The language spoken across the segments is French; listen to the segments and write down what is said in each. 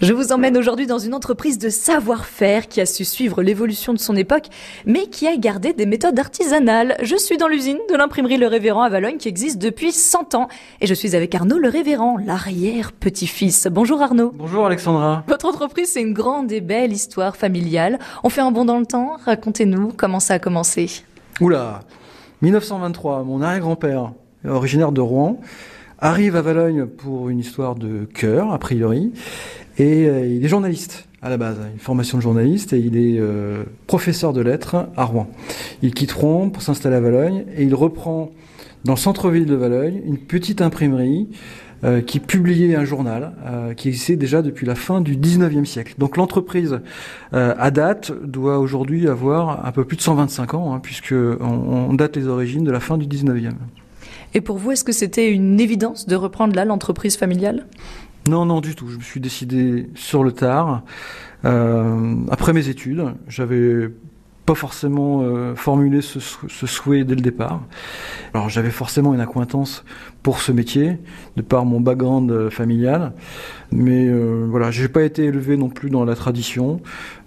Je vous emmène aujourd'hui dans une entreprise de savoir-faire qui a su suivre l'évolution de son époque, mais qui a gardé des méthodes artisanales. Je suis dans l'usine de l'imprimerie Le Révérend à Valogne qui existe depuis 100 ans. Et je suis avec Arnaud Le Révérend, l'arrière-petit-fils. Bonjour Arnaud. Bonjour Alexandra. Votre entreprise, c'est une grande et belle histoire familiale. On fait un bond dans le temps. Racontez-nous comment ça a commencé. Oula 1923, mon arrière-grand-père, originaire de Rouen, arrive à Valogne pour une histoire de cœur, a priori, et euh, il est journaliste à la base, une formation de journaliste, et il est euh, professeur de lettres à Rouen. Il quitte Rouen pour s'installer à Valogne, et il reprend dans le centre-ville de Valogne une petite imprimerie euh, qui publiait un journal qui existait déjà depuis la fin du 19e siècle. Donc l'entreprise à date doit aujourd'hui avoir un peu plus de 125 ans, hein, puisque on date les origines de la fin du 19e. Et pour vous, est-ce que c'était une évidence de reprendre là l'entreprise familiale? Non, non, du tout. Je me suis décidé sur le tard. Euh, après mes études, j'avais pas forcément euh, formulé ce, souhait dès le départ. Alors j'avais forcément une accointance pour ce métier, de par mon background euh, familial, mais euh, voilà, j'ai pas été élevé non plus dans la tradition.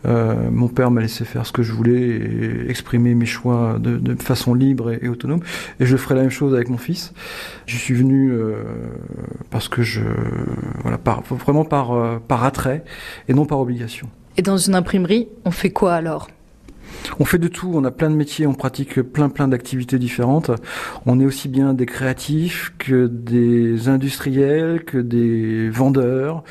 Euh, mon père m'a laissé faire ce que je voulais et exprimer mes choix de, façon libre et, autonome, et je ferai la même chose avec mon fils. Je suis venu euh, parce que je, voilà, vraiment par, par attrait et non par obligation. Et dans une imprimerie, on fait quoi alors? On fait de tout, on a plein de métiers, on pratique plein plein d'activités différentes. On est aussi bien des créatifs que des industriels, que des vendeurs,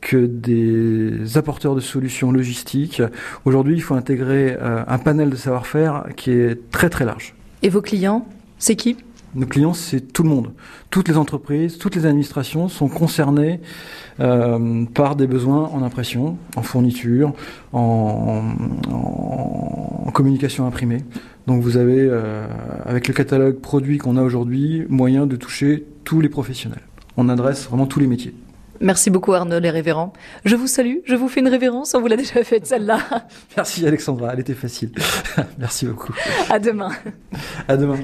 que des apporteurs de solutions logistiques. Aujourd'hui, il faut intégrer euh, un panel de savoir-faire qui est très très large. Et vos clients, c'est qui? Nos clients, c'est tout le monde. Toutes les entreprises, toutes les administrations sont concernées euh, par des besoins en impression, en fourniture, en, en, en communication imprimée. Donc vous avez, euh, avec le catalogue produit qu'on a aujourd'hui, moyen de toucher tous les professionnels. On adresse vraiment tous les métiers. Merci beaucoup Arnaud les révérends. Je vous salue, je vous fais une révérence, on vous l'a déjà faite celle-là. Merci Alexandra, elle était facile. Merci beaucoup. À demain. À demain.